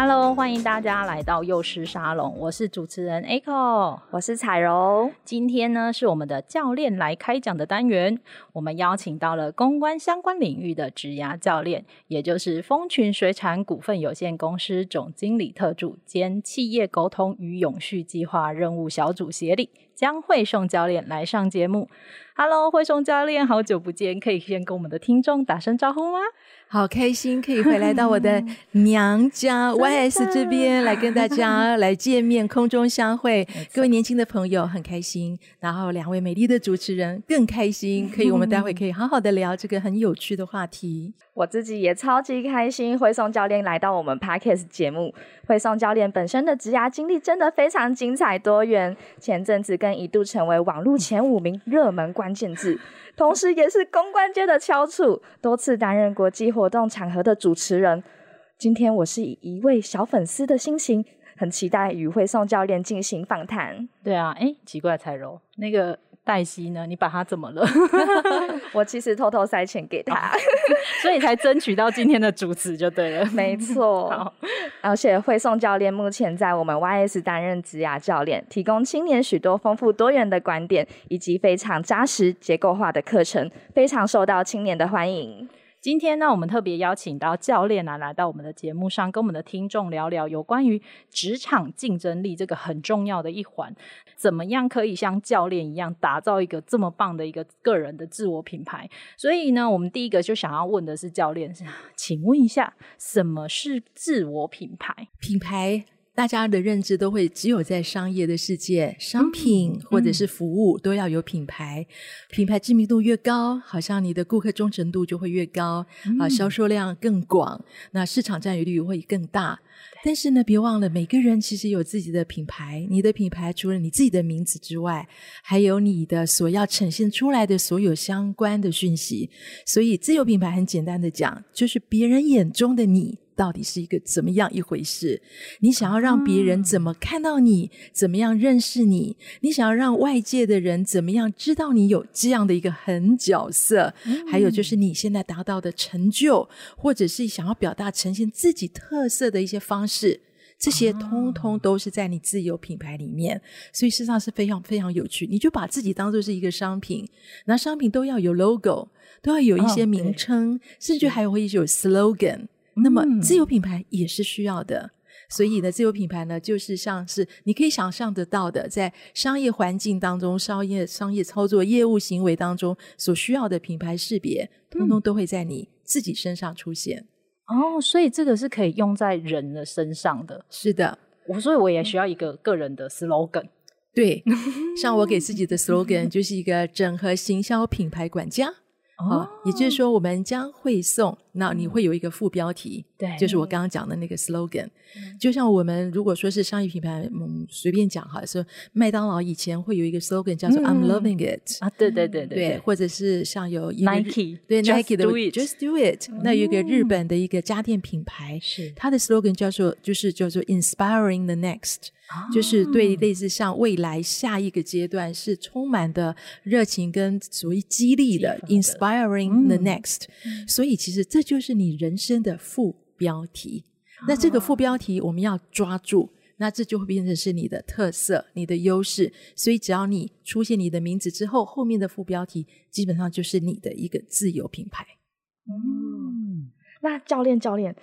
Hello，欢迎大家来到幼师沙龙，我是主持人 Echo，我是彩柔。今天呢是我们的教练来开讲的单元，我们邀请到了公关相关领域的职涯教练，也就是丰群水产股份有限公司总经理特助兼企业沟通与永续计划任务小组协理江惠颂教练来上节目。Hello，惠颂教练，好久不见，可以先跟我们的听众打声招呼吗？好开心可以回来到我的 娘家 YS 这边来跟大家来见面，空中相会。各位年轻的朋友很开心，然后两位美丽的主持人更开心，可以我们待会 可以好好的聊这个很有趣的话题。我自己也超级开心，惠松教练来到我们 Podcast 节目。惠松教练本身的职涯经历真的非常精彩多元，前阵子更一度成为网络前五名热门关键字。同时，也是公关界的翘楚，多次担任国际活动场合的主持人。今天，我是以一位小粉丝的心情，很期待与会送教练进行访谈。对啊，哎，奇怪，彩柔那个。黛西呢？你把他怎么了？我其实偷偷塞钱给他，所以才争取到今天的主持就对了。没错，而且惠送教练目前在我们 YS 担任职涯教练，提供青年许多丰富多元的观点，以及非常扎实结构化的课程，非常受到青年的欢迎。今天呢，我们特别邀请到教练啊，来到我们的节目上，跟我们的听众聊聊有关于职场竞争力这个很重要的一环，怎么样可以像教练一样打造一个这么棒的一个个人的自我品牌。所以呢，我们第一个就想要问的是教练，请问一下，什么是自我品牌？品牌。大家的认知都会只有在商业的世界，商品或者是服务都要有品牌，品牌知名度越高，好像你的顾客忠诚度就会越高，啊，销售量更广，那市场占有率会更大。但是呢，别忘了每个人其实有自己的品牌，你的品牌除了你自己的名字之外，还有你的所要呈现出来的所有相关的讯息。所以，自有品牌很简单的讲，就是别人眼中的你。到底是一个怎么样一回事？你想要让别人怎么看到你？怎么样认识你？你想要让外界的人怎么样知道你有这样的一个狠角色？还有就是你现在达到的成就，或者是想要表达呈现自己特色的一些方式，这些通通都是在你自有品牌里面。所以事实上是非常非常有趣。你就把自己当做是一个商品，那商品都要有 logo，都要有一些名称，甚至还会有 slogan。那么自有品牌也是需要的，嗯、所以呢，自有品牌呢，就是像是你可以想象得到的，在商业环境当中、商业商业操作、业务行为当中所需要的品牌识别，通通都会在你自己身上出现。哦，所以这个是可以用在人的身上的。是的，我所以我也需要一个个人的 slogan。对，像我给自己的 slogan 就是一个整合行销品牌管家。哦，也就是说，我们将会送，那你会有一个副标题，对，就是我刚刚讲的那个 slogan。就像我们如果说是商业品牌，嗯，随便讲哈，说麦当劳以前会有一个 slogan 叫做 I'm loving it 啊，对对对对，或者是像有 Nike，对 Nike 的 Just do it，那有一个日。本的一个家电品牌，是。它的 slogan 叫做就是叫做 Inspiring the Next。就是对。类似像未来下一个阶段是充满的热情跟所谓激励的，inspiring the next。所以其实这就是你人生的副标题。那这个副标题我们要抓住，那这就会变成是你的特色、你的优势。所以只要你出现你的名字之后，后面的副标题基本上就是你的一个自由品牌。嗯，那教练，教练。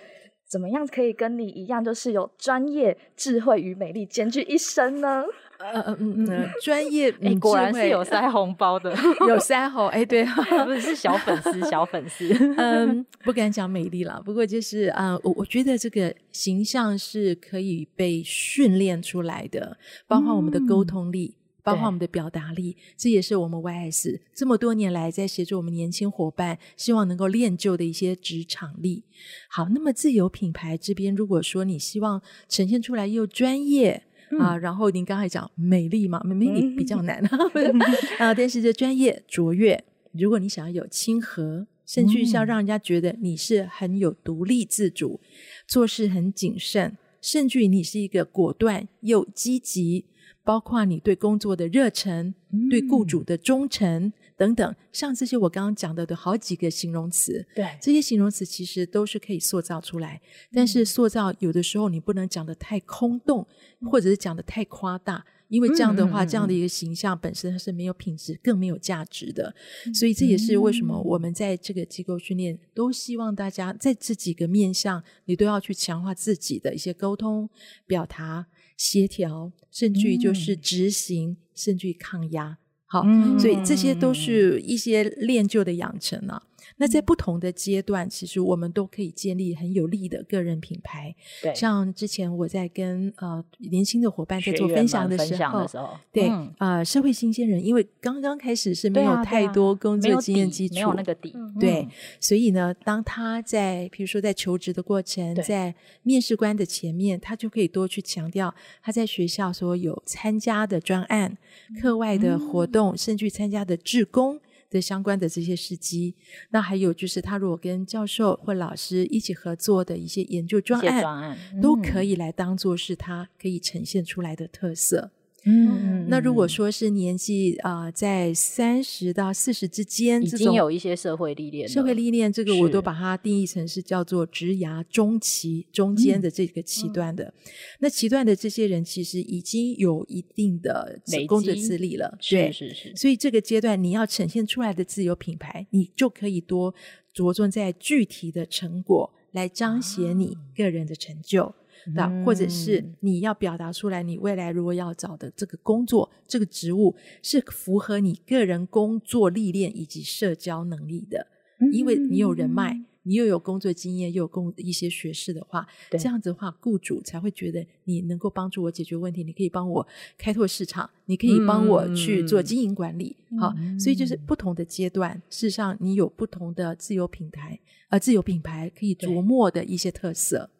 怎么样可以跟你一样，就是有专业、智慧与美丽兼具一身呢？呃呃嗯嗯，专业，你果然是有塞红包的，有塞红，哎，对，不是是小粉丝，小粉丝，嗯，不敢讲美丽了，不过就是啊，我、呃、我觉得这个形象是可以被训练出来的，包括我们的沟通力。嗯包括我们的表达力，这也是我们 YS 这么多年来在协助我们年轻伙伴，希望能够练就的一些职场力。好，那么自由品牌这边，如果说你希望呈现出来又专业、嗯、啊，然后您刚才讲美丽嘛，美丽比较难、嗯、啊，但是这专业卓越，如果你想要有亲和，甚至是要让人家觉得你是很有独立自主，做事很谨慎，甚至于你是一个果断又积极。包括你对工作的热忱、嗯、对雇主的忠诚等等，像这些我刚刚讲的的好几个形容词，对这些形容词其实都是可以塑造出来。但是塑造有的时候你不能讲的太空洞，嗯、或者是讲的太夸大，因为这样的话，嗯、这样的一个形象本身是没有品质、更没有价值的。嗯、所以这也是为什么我们在这个机构训练，都希望大家在这几个面向，你都要去强化自己的一些沟通表达。协调，甚至于就是执行，嗯、甚至于抗压，好，嗯、所以这些都是一些练就的养成啊。那在不同的阶段，其实我们都可以建立很有力的个人品牌。对，像之前我在跟呃年轻的伙伴在做分享的时候，时候对，嗯、呃社会新鲜人，因为刚刚开始是没有太多工作经验基础，没有那个底，对，嗯、所以呢，当他在比如说在求职的过程，在面试官的前面，他就可以多去强调他在学校所有参加的专案、课外的活动，嗯、甚至参加的志工。的相关的这些事迹，那还有就是他如果跟教授或老师一起合作的一些研究专案，专案嗯、都可以来当做是他可以呈现出来的特色。嗯，那如果说是年纪啊、呃，在三十到四十之间，已经有一些社会历练，社会历练这个我都把它定义成是叫做职涯中期中间的这个期段的。嗯、那期段的这些人其实已经有一定的工作资历了，对，是是是。所以这个阶段你要呈现出来的自由品牌，你就可以多着重在具体的成果来彰显你个人的成就。啊的，或者是你要表达出来，你未来如果要找的这个工作、这个职务是符合你个人工作历练以及社交能力的，因为你有人脉，你又有工作经验，又有工一些学识的话，这样子的话，雇主才会觉得你能够帮助我解决问题，你可以帮我开拓市场，你可以帮我去做经营管理。嗯、好，所以就是不同的阶段，事实上你有不同的自由品牌，呃，自由品牌可以琢磨的一些特色。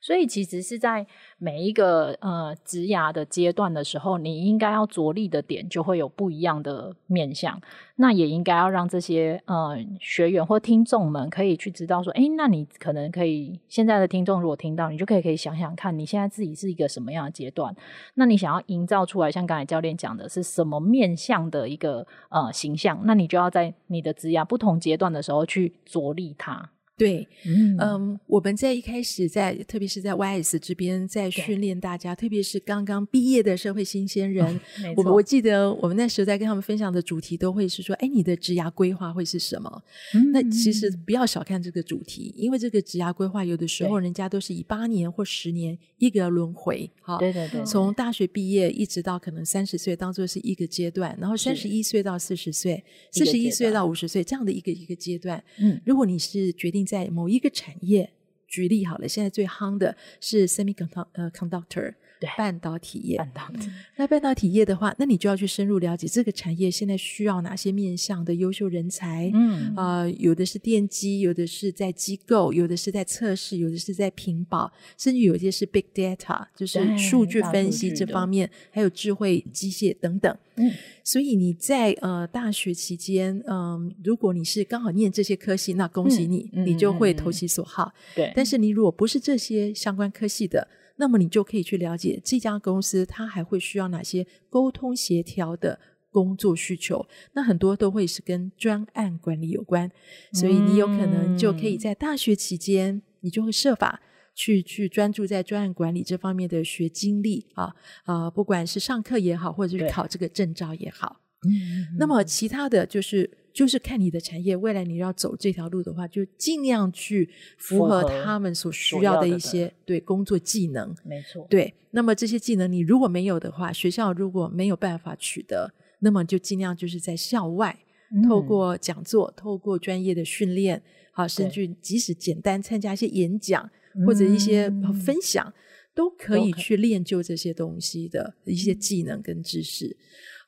所以其实是在每一个呃职涯的阶段的时候，你应该要着力的点就会有不一样的面向。那也应该要让这些呃学员或听众们可以去知道说，哎，那你可能可以现在的听众如果听到，你就可以可以想想看你现在自己是一个什么样的阶段。那你想要营造出来，像刚才教练讲的是什么面向的一个呃形象，那你就要在你的职涯不同阶段的时候去着力它。对，嗯，嗯，我们在一开始在，特别是在 YS 这边，在训练大家，特别是刚刚毕业的社会新鲜人，嗯、我我记得我们那时候在跟他们分享的主题，都会是说，哎，你的职涯规划会是什么？嗯、那其实不要小看这个主题，因为这个职涯规划有的时候人家都是以八年或十年一个轮回，哈，对对对，从大学毕业一直到可能三十岁，当做是一个阶段，然后三十一岁到四十岁，四十一岁到五十岁这样的一个一个阶段。嗯，如果你是决定在某一个产业，举例好了，现在最夯的是 semiconductor，呃，conductor。对半导体业，半导体。那半导体业的话，那你就要去深入了解这个产业现在需要哪些面向的优秀人才。嗯，啊、呃，有的是电机，有的是在机构，有的是在测试，有的是在屏保，甚至有一些是 big data，就是数据分析这方面，还有智慧机械等等。嗯，所以你在呃大学期间，嗯、呃，如果你是刚好念这些科系，那恭喜你，嗯、你就会投其所好。对，但是你如果不是这些相关科系的，那么你就可以去了解这家公司，它还会需要哪些沟通协调的工作需求？那很多都会是跟专案管理有关，所以你有可能就可以在大学期间，你就会设法去去专注在专案管理这方面的学经历啊啊，不管是上课也好，或者是考这个证照也好。嗯那么其他的就是。就是看你的产业未来你要走这条路的话，就尽量去符合他们所需要的一些对工作技能。没错，对。那么这些技能你如果没有的话，学校如果没有办法取得，那么就尽量就是在校外，嗯、透过讲座、透过专业的训练，好，甚至即使简单参加一些演讲对或者一些分享，嗯、都可以。去练就这些东西的一些技能跟知识。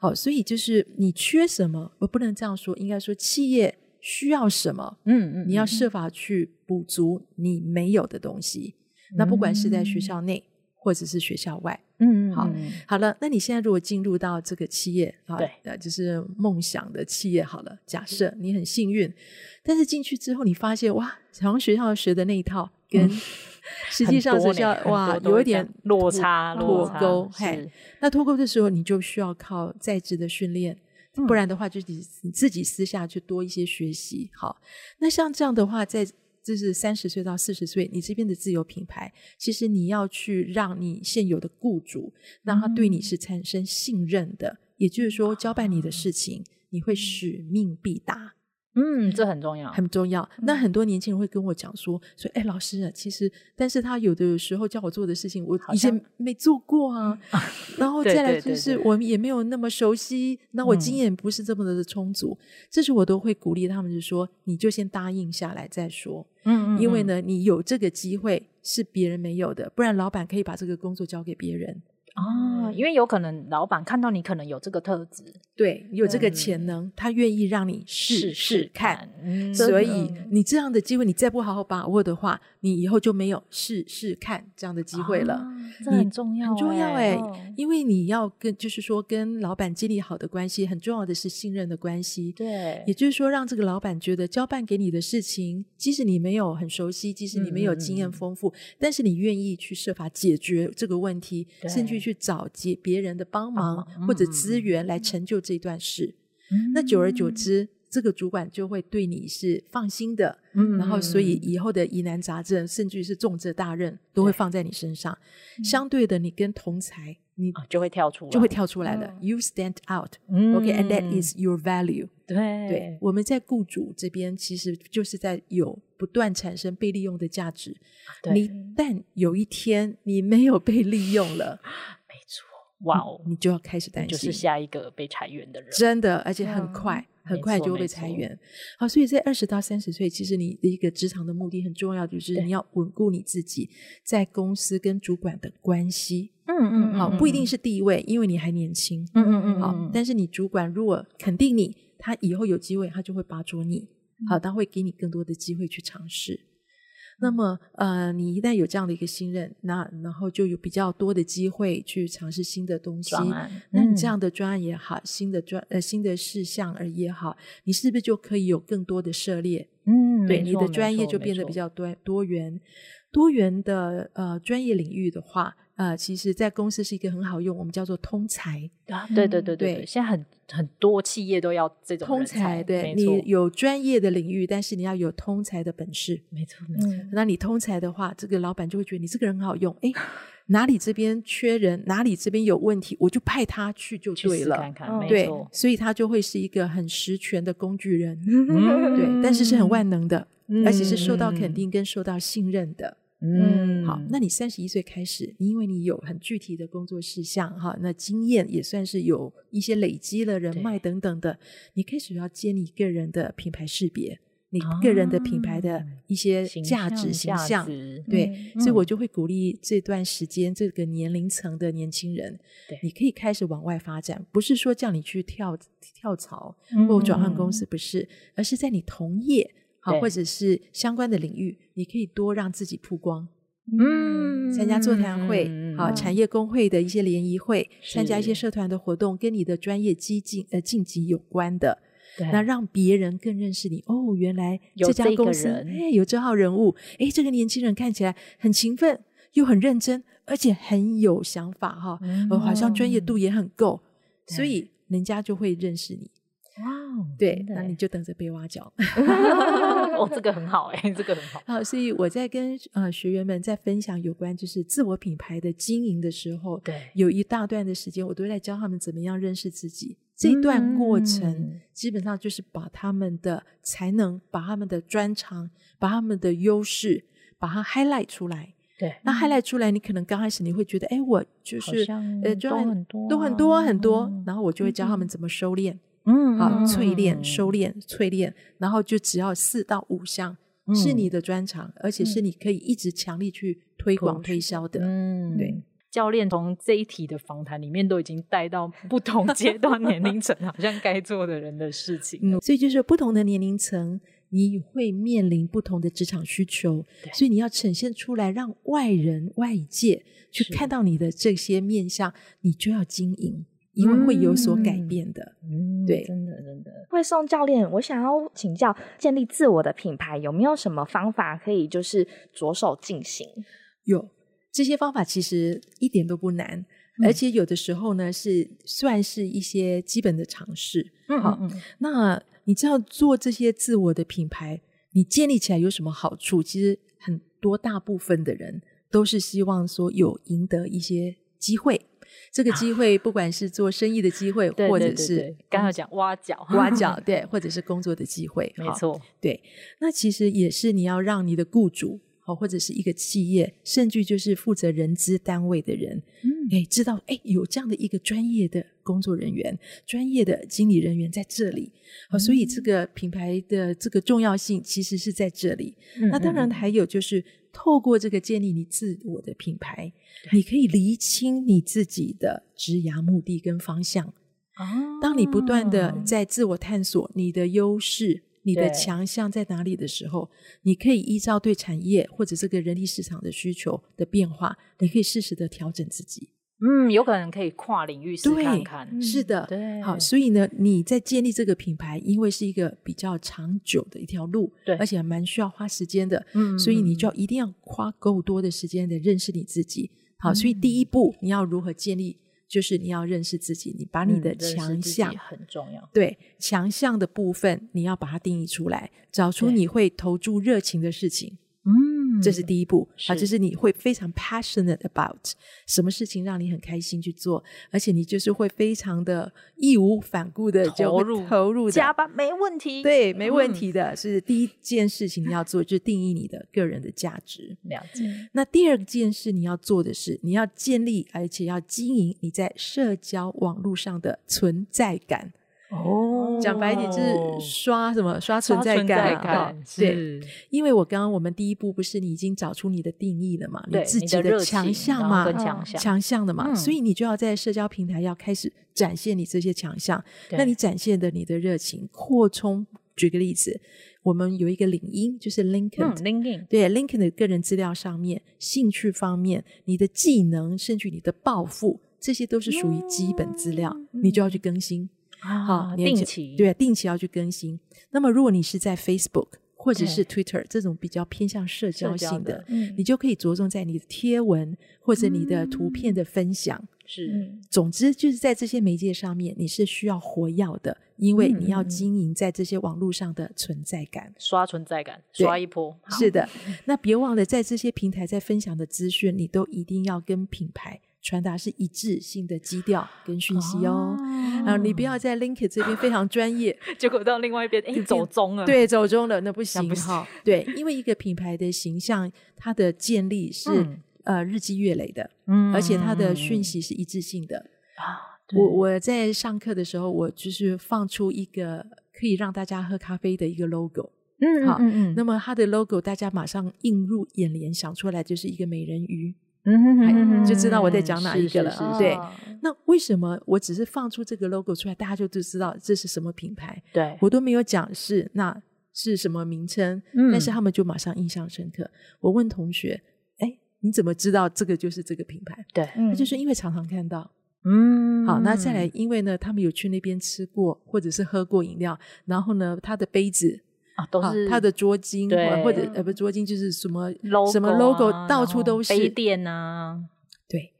好，所以就是你缺什么，我不能这样说，应该说企业需要什么，嗯嗯，你要设法去补足你没有的东西。嗯、那不管是在学校内或者是学校外，嗯，好，嗯好了，那你现在如果进入到这个企业啊，对，呃，就是梦想的企业，好了，假设你很幸运，但是进去之后你发现哇，好像学校学的那一套跟、嗯。实际上是要哇，有一点落差、脱钩。嘿，那脱钩的时候，你就需要靠在职的训练，嗯、不然的话，就你你自己私下去多一些学习。好，那像这样的话，在就是三十岁到四十岁，你这边的自由品牌，其实你要去让你现有的雇主，让他对你是产生信任的，嗯、也就是说，交办你的事情，你会使命必达。嗯，这很重要，很重要。那很多年轻人会跟我讲说：“说，哎，老师啊，其实，但是他有的时候叫我做的事情，我以前没做过啊。然后再来就是，我们也没有那么熟悉，那我经验不是这么的充足。这时我都会鼓励他们，就说：你就先答应下来再说。嗯，因为呢，你有这个机会是别人没有的，不然老板可以把这个工作交给别人。”哦，因为有可能老板看到你可能有这个特质，对，有这个潜能，嗯、他愿意让你试试看。嗯、所以你这样的机会，你再不好好把握的话，你以后就没有试试看这样的机会了。啊、这很重要，很重要哎，哦、因为你要跟，就是说跟老板建立好的关系，很重要的是信任的关系。对，也就是说，让这个老板觉得交办给你的事情，即使你没有很熟悉，即使你没有经验丰富，嗯、但是你愿意去设法解决这个问题，甚至去找接别人的帮忙、嗯、或者资源来成就这段事。嗯、那久而久之，这个主管就会对你是放心的。嗯，然后所以以后的疑难杂症，甚至是重责大任，都会放在你身上。对相对的，你跟同才，你就会跳出来，就会跳出来的。嗯、you stand out，OK，and、嗯、that is your value。对对，我们在雇主这边，其实就是在有不断产生被利用的价值。对你但有一天你没有被利用了。哇哦！你就要开始担心，就是下一个被裁员的人，真的，而且很快，嗯、很快就会被裁员。好，所以在二十到三十岁，其实你的一个职场的目的很重要，就是你要稳固你自己在公司跟主管的关系。嗯嗯，好，不一定是地位，因为你还年轻。嗯嗯嗯，好，但是你主管如果肯定你，他以后有机会，他就会拔擢你。好，他会给你更多的机会去尝试。那么，呃，你一旦有这样的一个信任，那然后就有比较多的机会去尝试新的东西。嗯、那你这样的专案也好，新的专呃新的事项而也好，你是不是就可以有更多的涉猎？嗯，对，你的专业就变得比较多多元多元的呃专业领域的话。呃，其实，在公司是一个很好用，我们叫做通才啊，对对对对，对现在很很多企业都要这种通才，对，你有专业的领域，但是你要有通才的本事，没错没错。那你通才的话，这个老板就会觉得你这个人很好用，哎，哪里这边缺人，哪里这边有问题，我就派他去就对了，看看，对，所以他就会是一个很实权的工具人，嗯、对，但是是很万能的，嗯、而且是受到肯定跟受到信任的。嗯，好，那你三十一岁开始，你因为你有很具体的工作事项，哈，那经验也算是有一些累积了人脉等等的，你开始要建立个人的品牌识别，你个人的品牌的一些价值形象，对，嗯、所以我就会鼓励这段时间这个年龄层的年轻人，对，你可以开始往外发展，不是说叫你去跳跳槽或转换公司，不是，嗯、而是在你同业。好，或者是相关的领域，你可以多让自己曝光，嗯，参加座谈会，好，产业工会的一些联谊会，参加一些社团的活动，跟你的专业激进呃晋级有关的，那让别人更认识你。哦，原来这家公司哎有这号人物，哎，这个年轻人看起来很勤奋，又很认真，而且很有想法哈，呃，好像专业度也很够，所以人家就会认识你。哇哦，对，那你就等着被挖角。哦，这个很好哎，这个很好。好，所以我在跟呃学员们在分享有关就是自我品牌的经营的时候，对，有一大段的时间，我都在教他们怎么样认识自己。这段过程基本上就是把他们的才能、把他们的专长、把他们的优势，把它 highlight 出来。对，那 highlight 出来，你可能刚开始你会觉得，哎，我就是呃，都很多，都很多很多，然后我就会教他们怎么收敛。嗯，啊，淬炼、收敛、淬炼，然后就只要四到五项是你的专长，而且是你可以一直强力去推广推销的。嗯，对。教练从这一题的访谈里面都已经带到不同阶段年龄层好像该做的人的事情。嗯，所以就是不同的年龄层，你会面临不同的职场需求，所以你要呈现出来，让外人、外界去看到你的这些面相，你就要经营，因为会有所改变的。嗯，对真的真的。惠颂教练，我想要请教，建立自我的品牌有没有什么方法可以就是着手进行？有。这些方法其实一点都不难，嗯、而且有的时候呢是算是一些基本的尝试。嗯，好，那你知道做这些自我的品牌，你建立起来有什么好处？其实很多大部分的人都是希望说有赢得一些机会，这个机会不管是做生意的机会，啊、或者是刚刚讲挖角、挖角，对，或者是工作的机会，没错，对。那其实也是你要让你的雇主。或者是一个企业，甚至就是负责人资单位的人，嗯，哎，知道哎，有这样的一个专业的工作人员、专业的经理人员在这里，嗯、所以这个品牌的这个重要性其实是在这里。嗯、那当然还有就是透过这个建立你自我的品牌，对你可以厘清你自己的职涯目的跟方向。哦，当你不断的在自我探索你的优势。你的强项在哪里的时候，你可以依照对产业或者这个人力市场的需求的变化，你可以适时的调整自己。嗯，有可能可以跨领域试看看。对，是的，对。好，所以呢，你在建立这个品牌，因为是一个比较长久的一条路，对，而且蛮需要花时间的。嗯，所以你就要一定要花够多的时间的认识你自己。好，所以第一步你要如何建立？就是你要认识自己，你把你的强项、嗯、很重要。对，强项的部分，你要把它定义出来，找出你会投注热情的事情。嗯，这是第一步啊，就是你会非常 passionate about 什么事情让你很开心去做，而且你就是会非常的义无反顾的投入投入加班没问题，对，没问题的。嗯、是第一件事情你要做，就是定义你的个人的价值。了解。那第二件事你要做的是，你要建立而且要经营你在社交网络上的存在感。哦，讲白一点就是刷什么刷存在感，感对，因为我刚刚我们第一步不是你已经找出你的定义了嘛，你自己的强项嘛，强项强项的嘛，嗯、所以你就要在社交平台要开始展现你这些强项。对那你展现的你的热情扩充，举个例子，我们有一个领英，就是 LinkedIn，嗯，LinkedIn，对 LinkedIn 的个人资料上面，兴趣方面，你的技能，甚至你的抱负，这些都是属于基本资料，嗯、你就要去更新。好，啊、定期对，定期要去更新。那么，如果你是在 Facebook 或者是 Twitter 这种比较偏向社交性的，嗯、你就可以着重在你的贴文或者你的图片的分享。嗯、是，总之就是在这些媒介上面，你是需要活跃的，因为你要经营在这些网络上的存在感，刷存在感，刷一波。是的，那别忘了在这些平台在分享的资讯，你都一定要跟品牌。传达是一致性的基调跟讯息哦，然后、哦、你不要在 LinkedIn 这边非常专业，结果到另外一边，哎，走中了，对，走中了，那不行。哈。对，因为一个品牌的形象，它的建立是、嗯、呃日积月累的，嗯，而且它的讯息是一致性的。啊。我我在上课的时候，我就是放出一个可以让大家喝咖啡的一个 logo，嗯，好，那么它的 logo 大家马上映入眼帘，想出来就是一个美人鱼。嗯哼哼哼，就知道我在讲哪一个了。是是是对，那为什么我只是放出这个 logo 出来，大家就都知道这是什么品牌？对，我都没有讲是那是什么名称，嗯、但是他们就马上印象深刻。我问同学：“哎，你怎么知道这个就是这个品牌？”对，他就是因为常常看到。嗯，好，那再来，因为呢，他们有去那边吃过或者是喝过饮料，然后呢，他的杯子。啊，都是他的桌巾，对或者呃不桌巾就是什么 logo 什么 logo，到处都是杯垫啊，对，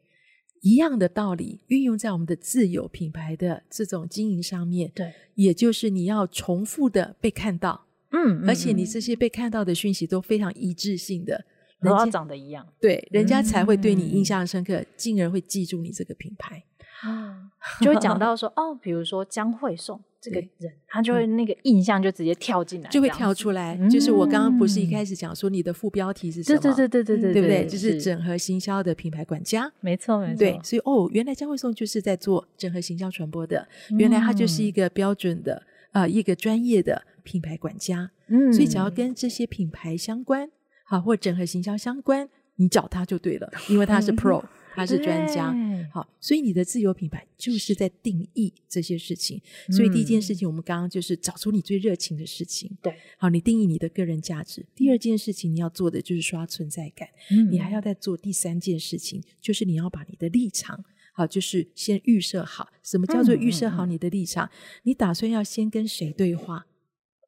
一样的道理运用在我们的自有品牌的这种经营上面，对，也就是你要重复的被看到，嗯，而且你这些被看到的讯息都非常一致性的，都要长得一样，对，人家才会对你印象深刻，进而会记住你这个品牌。啊，就会讲 到说哦，比如说江惠颂这个人，他就会那个印象就直接跳进来，就会跳出来。就是我刚刚不是一开始讲说你的副标题是什么？对对对对对对，对不对？就是整合行销的品牌管家，没错没错。对，所以哦，原来江惠颂就是在做整合行销传播的，原来他就是一个标准的呃一个专业的品牌管家。嗯，所以只要跟这些品牌相关，好或整合行销相关。你找他就对了，因为他是 Pro。他是专家，好，所以你的自由品牌就是在定义这些事情。所以第一件事情，我们刚刚就是找出你最热情的事情，对，好，你定义你的个人价值。第二件事情你要做的就是刷存在感，嗯，你还要再做第三件事情，就是你要把你的立场，好，就是先预设好。什么叫做预设好你的立场？你打算要先跟谁对话？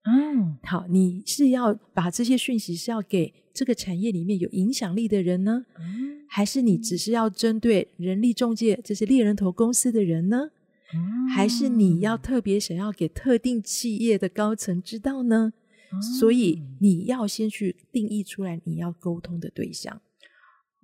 嗯，好，你是要把这些讯息是要给这个产业里面有影响力的人呢？嗯还是你只是要针对人力中介这些猎人头公司的人呢？嗯、还是你要特别想要给特定企业的高层知道呢？嗯、所以你要先去定义出来你要沟通的对象。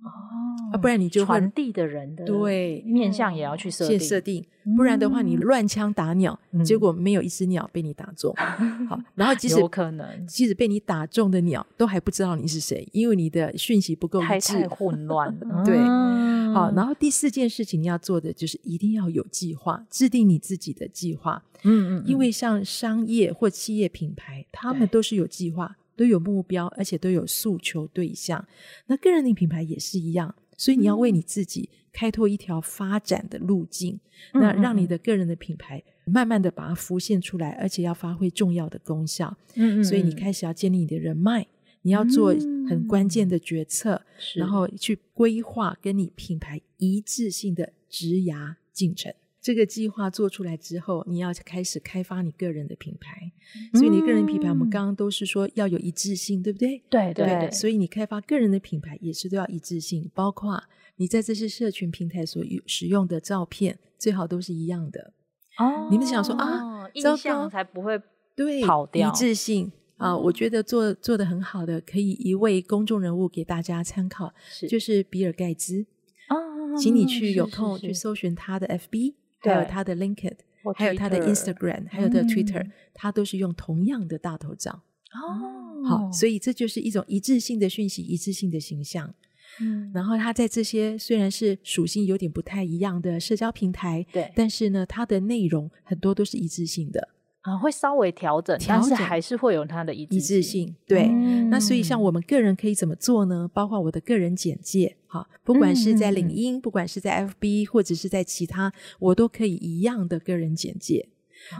哦，啊，不然你就传递的人的对面相也要去设定，设定，不然的话你乱枪打鸟，嗯、结果没有一只鸟被你打中。嗯、好，然后即使有可能，即使被你打中的鸟都还不知道你是谁，因为你的讯息不够一致，太太混乱了。对，嗯、好，然后第四件事情你要做的就是一定要有计划，制定你自己的计划。嗯，嗯嗯，因为像商业或企业品牌，他们都是有计划。都有目标，而且都有诉求对象。那个人的品牌也是一样，所以你要为你自己开拓一条发展的路径，嗯、那让你的个人的品牌慢慢的把它浮现出来，而且要发挥重要的功效。嗯，嗯，所以你开始要建立你的人脉，你要做很关键的决策，嗯、然后去规划跟你品牌一致性的职涯进程。这个计划做出来之后，你要开始开发你个人的品牌。嗯、所以你个人品牌，我们刚刚都是说要有一致性，对不对？对对对。所以你开发个人的品牌也是都要一致性，包括你在这些社群平台所使用的照片，最好都是一样的。哦。你们想说啊，印象才不会对跑掉。一致性啊，我觉得做做的很好的，可以一位公众人物给大家参考，是就是比尔盖茨。哦。请你去有空去搜寻他的 FB。还有他的 LinkedIn，还有他的 Instagram，还有他的 Twitter，他都是用同样的大头照。哦，好，所以这就是一种一致性的讯息，一致性的形象。嗯，然后他在这些虽然是属性有点不太一样的社交平台，对，但是呢，他的内容很多都是一致性的。啊，会稍微调整，调整，但是还是会有它的一致性。一致性对，嗯、那所以像我们个人可以怎么做呢？包括我的个人简介，哈，不管是在领英，嗯、不管是在 FB，或者是在其他，我都可以一样的个人简介。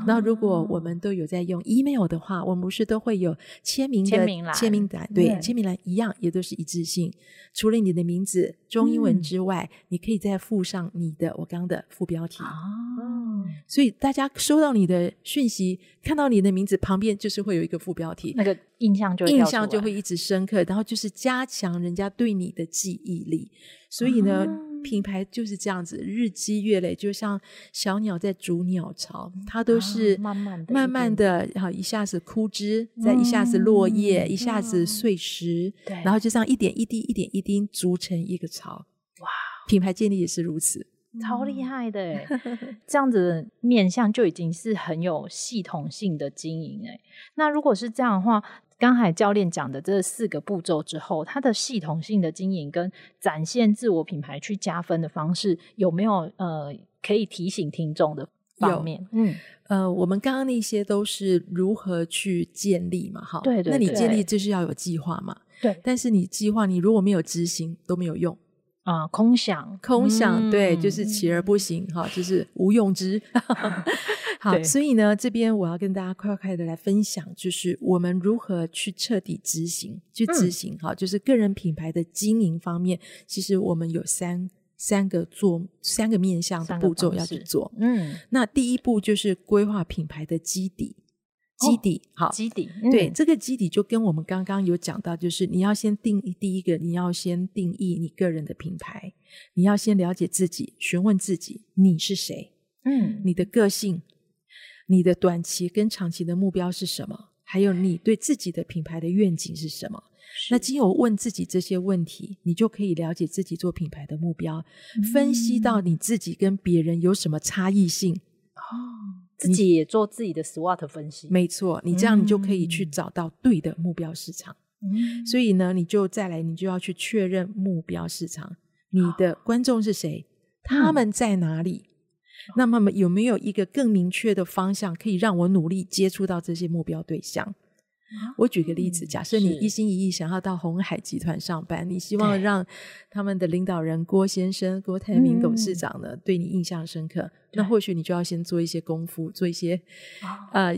那如果我们都有在用 email 的话，我们不是都会有签名的签名栏？签名栏对，签名栏一样，也都是一致性。除了你的名字中英文之外，你可以再附上你的我刚刚的副标题。哦，所以大家收到你的讯息，看到你的名字旁边就是会有一个副标题，那个印象就印象就会一直深刻，然后就是加强人家对你的记忆力。所以呢。品牌就是这样子，日积月累，就像小鸟在筑鸟巢，它都是慢慢的、慢慢的，好一下子枯枝，再一下子落叶，一下子碎石，对，然后就这样一点一滴、一点一滴筑成一个巢。哇，品牌建立也是如此，超厉害的哎！这样子的面向就已经是很有系统性的经营哎。那如果是这样的话。刚才教练讲的这四个步骤之后，它的系统性的经营跟展现自我品牌去加分的方式，有没有呃可以提醒听众的方面？嗯呃，我们刚刚那些都是如何去建立嘛？哈，对，对对。那你建立就是要有计划嘛？对。但是你计划你如果没有执行都没有用。啊，空想，空想，嗯、对，就是起而不行，哈、嗯，就是无用之。好，所以呢，这边我要跟大家快快的来分享，就是我们如何去彻底执行，去执行，哈、嗯，就是个人品牌的经营方面，其实我们有三三个做三个面向的步骤要去做。嗯，那第一步就是规划品牌的基底。基底、哦、好，基底、嗯、对，这个基底就跟我们刚刚有讲到，就是你要先定义第一个，你要先定义你个人的品牌，你要先了解自己，询问自己你是谁，嗯，你的个性，你的短期跟长期的目标是什么，还有你对自己的品牌的愿景是什么？那经由问自己这些问题，你就可以了解自己做品牌的目标，嗯、分析到你自己跟别人有什么差异性。哦。自己也做自己的 SWOT 分析，没错，你这样你就可以去找到对的目标市场。嗯，所以呢，你就再来，你就要去确认目标市场，你的观众是谁，他们在哪里？那么有没有一个更明确的方向，可以让我努力接触到这些目标对象？我举个例子，假设你一心一意想要到红海集团上班，你希望让他们的领导人郭先生、郭台铭董事长呢、嗯、对你印象深刻，那或许你就要先做一些功夫，做一些、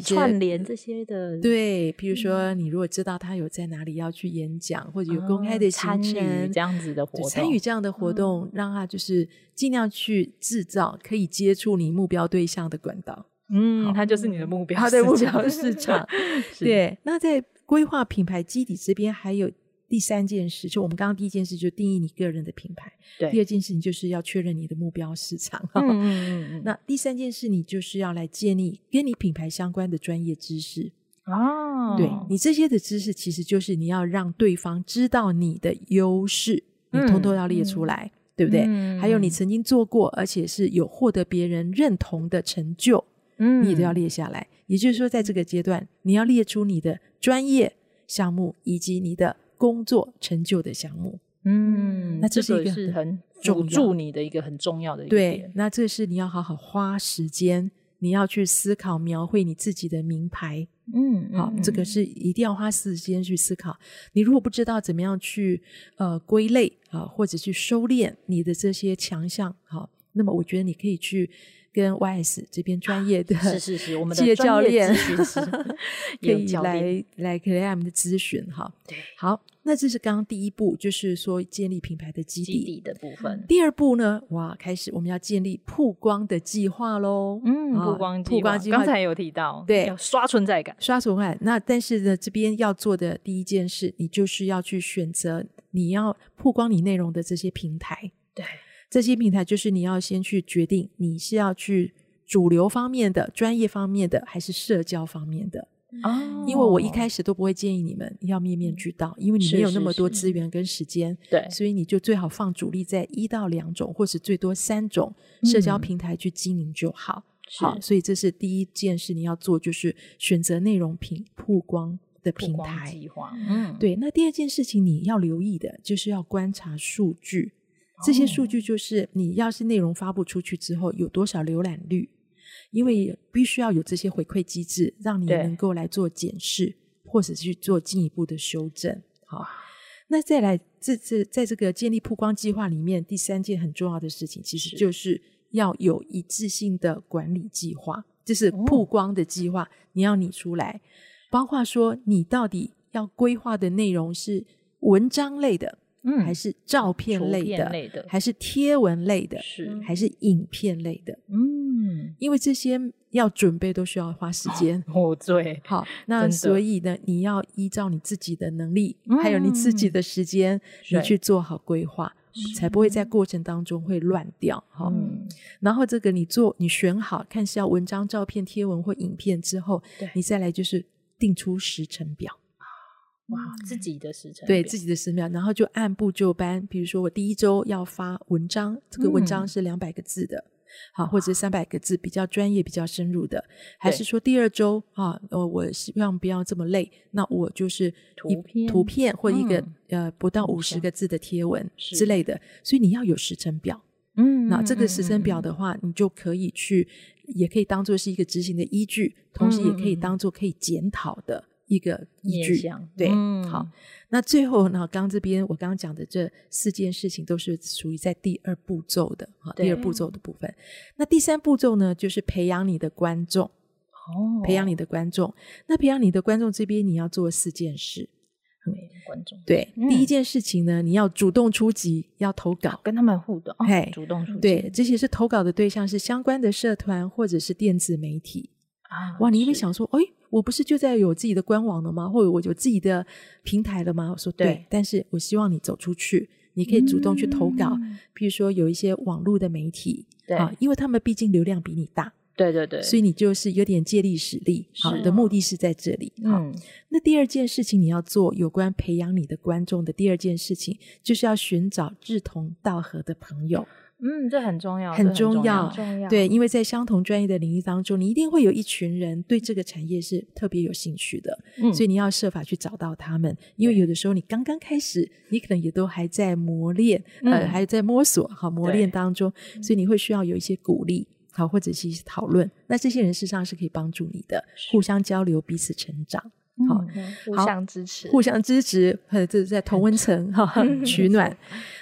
串联这些的。对，譬如说你如果知道他有在哪里要去演讲，或者有公开的行程，哦、这样子的活动，参与这样的活动，嗯、让他就是尽量去制造可以接触你目标对象的管道。嗯，它就是你的目标，它的目标市场。对，那在规划品牌基底这边，还有第三件事，就我们刚刚第一件事就定义你个人的品牌，对。第二件事情就是要确认你的目标市场。嗯嗯嗯嗯。那第三件事，你就是要来建立跟你品牌相关的专业知识。哦。对，你这些的知识，其实就是你要让对方知道你的优势，你通通要列出来，嗯、对不对？嗯、还有你曾经做过，而且是有获得别人认同的成就。嗯，你都要列下来。也就是说，在这个阶段，你要列出你的专业项目以及你的工作成就的项目。嗯，那这是一个很辅助你的一个很重要的一个点。对，那这是你要好好花时间，你要去思考描绘你自己的名牌。嗯，好，这个是一定要花时间去思考。你如果不知道怎么样去呃归类啊，或者去收敛你的这些强项，好，那么我觉得你可以去。跟 YS 这边专业的是是是，我们的 教练可以来来给他们的咨询哈。对，好，那这是刚刚第一步，就是说建立品牌的基地，的部分。第二步呢，哇，开始我们要建立曝光的计划喽。嗯，曝光曝光计划，刚才有提到，对，要刷存在感，刷存在感。那但是呢，这边要做的第一件事，你就是要去选择你要曝光你内容的这些平台。对。这些平台就是你要先去决定，你是要去主流方面的、专业方面的，还是社交方面的哦。因为我一开始都不会建议你们要面面俱到，因为你没有那么多资源跟时间，对，所以你就最好放主力在一到两种，或是最多三种社交平台去经营就好。嗯、好，所以这是第一件事你要做，就是选择内容平曝光的平台计划。嗯，对。那第二件事情你要留意的就是要观察数据。这些数据就是你要是内容发布出去之后有多少浏览率，因为必须要有这些回馈机制，让你能够来做检视，或者去做进一步的修正。好，那再来这这在这个建立曝光计划里面，第三件很重要的事情，其实就是要有一致性的管理计划，就是曝光的计划，你要拟出来，包括说你到底要规划的内容是文章类的。嗯，还是照片类的，类的还是贴文类的，是还是影片类的？嗯，因为这些要准备都需要花时间。哦，对，好，那所以呢，你要依照你自己的能力，嗯、还有你自己的时间，你去做好规划，才不会在过程当中会乱掉。好，嗯，然后这个你做，你选好，看是要文章、照片、贴文或影片之后，你再来就是定出时程表。哇，自己的时辰对自己的时程表，然后就按部就班。比如说，我第一周要发文章，这个文章是两百个字的，嗯、好，或者三百个字，比较专业、比较深入的。还是说第二周啊，呃，我希望不要这么累，那我就是图片、图片或一个、嗯、呃不到五十个字的贴文之类的。所以你要有时程表。嗯，那这个时程表的话，你就可以去，也可以当做是一个执行的依据，同时也可以当做可以检讨的。一个依据，对、嗯，好，那最后呢，刚这边我刚刚讲的这四件事情都是属于在第二步骤的，哈，第二步骤的部分。那第三步骤呢，就是培养你的观众，哦，培养你的观众。那培养你的观众这边，你要做四件事。嗯、观众对、嗯，第一件事情呢，你要主动出击，要投稿，跟他们互动，嘿、哦，主动出击。对，这些是投稿的对象是相关的社团或者是电子媒体。啊，哇！你因为想说，哎，我不是就在有自己的官网了吗？或者我有自己的平台了吗？我说对，对，但是我希望你走出去，你可以主动去投稿。嗯、譬如说，有一些网络的媒体，对啊，因为他们毕竟流量比你大，对对对，所以你就是有点借力使力。好，的目的是在这里。好、嗯，那第二件事情你要做有关培养你的观众的第二件事情，就是要寻找志同道合的朋友。嗯，这很重要，很重要，很重要。对，因为在相同专业的领域当中，你一定会有一群人对这个产业是特别有兴趣的，嗯，所以你要设法去找到他们。因为有的时候你刚刚开始，你可能也都还在磨练，嗯、呃，还在摸索，好磨练当中，所以你会需要有一些鼓励，好或者是一些讨论。那这些人事实上是可以帮助你的，互相交流，彼此成长。好，互相支持，互相支持，呃，这是在同温层哈 取暖。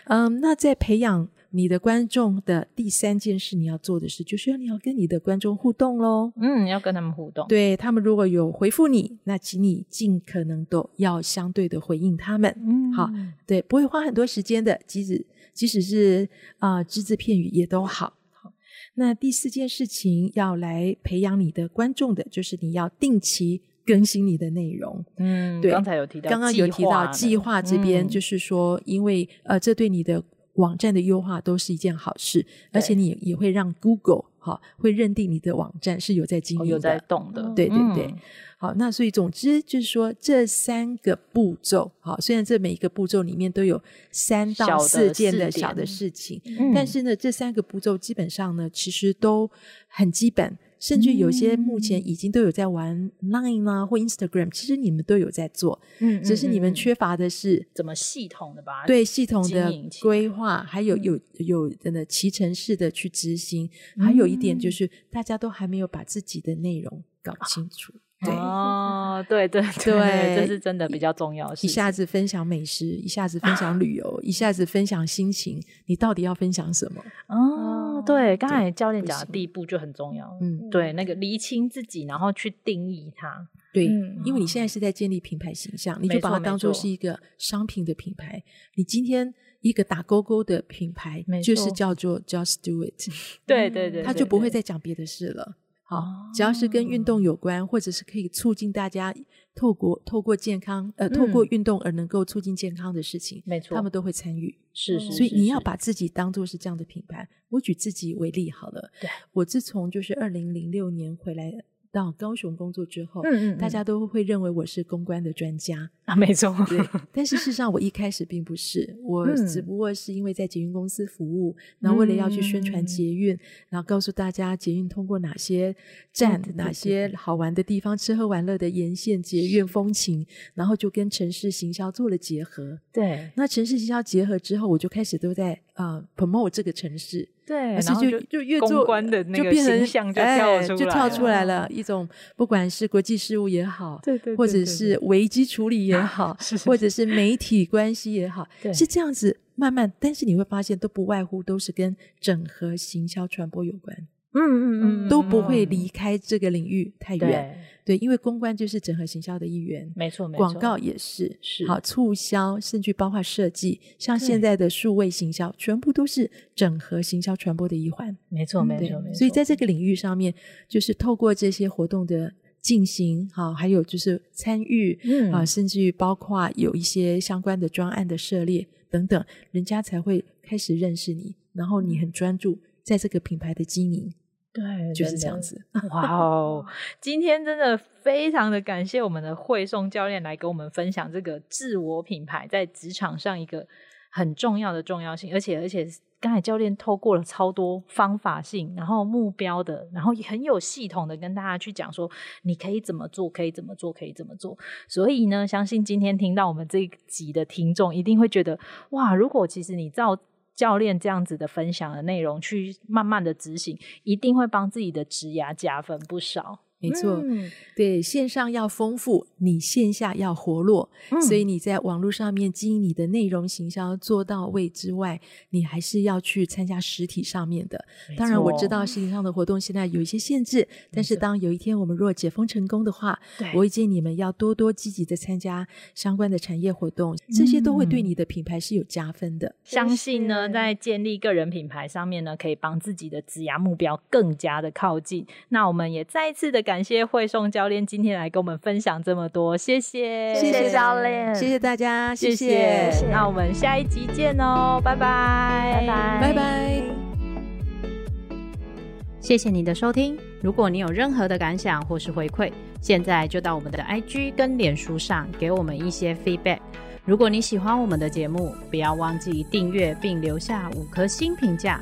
嗯，那在培养。你的观众的第三件事，你要做的事，就是要你要跟你的观众互动喽。嗯，要跟他们互动。对，他们如果有回复你，那请你尽可能都要相对的回应他们。嗯，好，对，不会花很多时间的，即使即使是啊，呃，只字片语也都好。好，那第四件事情要来培养你的观众的，就是你要定期更新你的内容。嗯，对，刚才有提到，刚刚有提到计划这边，就是说，因为呃，这对你的。网站的优化都是一件好事，而且你也会让 Google 哈会认定你的网站是有在经营的、有在动的。对对对，嗯、好，那所以总之就是说这三个步骤，好，虽然这每一个步骤里面都有三到四件的小的事情，但是呢，这三个步骤基本上呢，其实都很基本。甚至有些目前已经都有在玩 Line 啊或 Instagram，其实你们都有在做，嗯，只是你们缺乏的是怎么系统的吧？对，系统的规划，还有有有真的骑乘式的去执行，还有一点就是大家都还没有把自己的内容搞清楚。对哦，对对对，对，这是真的比较重要。一下子分享美食，一下子分 享旅游，一下子分享心情，你到底要分享什么？哦，对，刚才教练讲的第一步就很重要。嗯，对，那个厘清自己，然后去定义它。对，因为你现在是在建立品牌形象，你就把它当做是一个商品的品牌。你今天一个打勾勾的品牌，就是叫做 Just Do It。对对对，他就不会再讲别的事了。好，只要是跟运动有关，或者是可以促进大家透过透过健康，呃，透过运动而能够促进健康的事情，没错，他们都会参与。是是，所以你要把自己当做是这样的品牌。我举自己为例好了，对，我自从就是二零零六年回来。到高雄工作之后，嗯嗯，大家都会认为我是公关的专家啊，没错。对，但是事实上我一开始并不是，我只不过是因为在捷运公司服务，然后为了要去宣传捷运，嗯、然后告诉大家捷运通过哪些站、嗯、哪些好玩的地方、吃喝玩乐的沿线捷运风情，然后就跟城市行销做了结合。对，那城市行销结合之后，我就开始都在啊、呃、promote 这个城市。对，然后就就越做就变成哎，就跳出来了一种，不管是国际事务也好，对对，或者是危机处理也好，或者是媒体关系也好，是这样子慢慢，但是你会发现都不外乎都是跟整合行销传播有关。嗯嗯嗯，都不会离开这个领域太远。对，因为公关就是整合行销的一员，没错，没错。广告也是，是好促销，甚至包括设计，像现在的数位行销，全部都是整合行销传播的一环。没错，没错，没错。所以在这个领域上面，就是透过这些活动的进行，好，还有就是参与，嗯啊，甚至于包括有一些相关的专案的涉猎等等，人家才会开始认识你，然后你很专注在这个品牌的经营。对，就是这样子。哇哦，今天真的非常的感谢我们的慧颂教练来跟我们分享这个自我品牌在职场上一个很重要的重要性，而且而且刚才教练透过了超多方法性，然后目标的，然后也很有系统的跟大家去讲说你可以怎么做，可以怎么做，可以怎么做。所以呢，相信今天听到我们这一集的听众一定会觉得哇，如果其实你照。教练这样子的分享的内容，去慢慢的执行，一定会帮自己的职涯加分不少。没错，嗯、对，线上要丰富，你线下要活络，嗯、所以你在网络上面经营你的内容行销做到位之外，你还是要去参加实体上面的。当然，我知道实体上的活动现在有一些限制，但是当有一天我们若解封成功的话，我会建议你们要多多积极的参加相关的产业活动，嗯、这些都会对你的品牌是有加分的。相信呢，在建立个人品牌上面呢，可以帮自己的职涯目标更加的靠近。那我们也再一次的。感谢惠颂教练今天来跟我们分享这么多，谢谢，谢谢教练，谢谢大家，谢谢。谢谢，那我们下一集见哦，拜拜，拜拜，拜拜。谢谢你的收听，如果你有任何的感想或是回馈，现在就到我们的 IG 跟脸书上给我们一些 feedback。如果你喜欢我们的节目，不要忘记订阅并留下五颗星评价，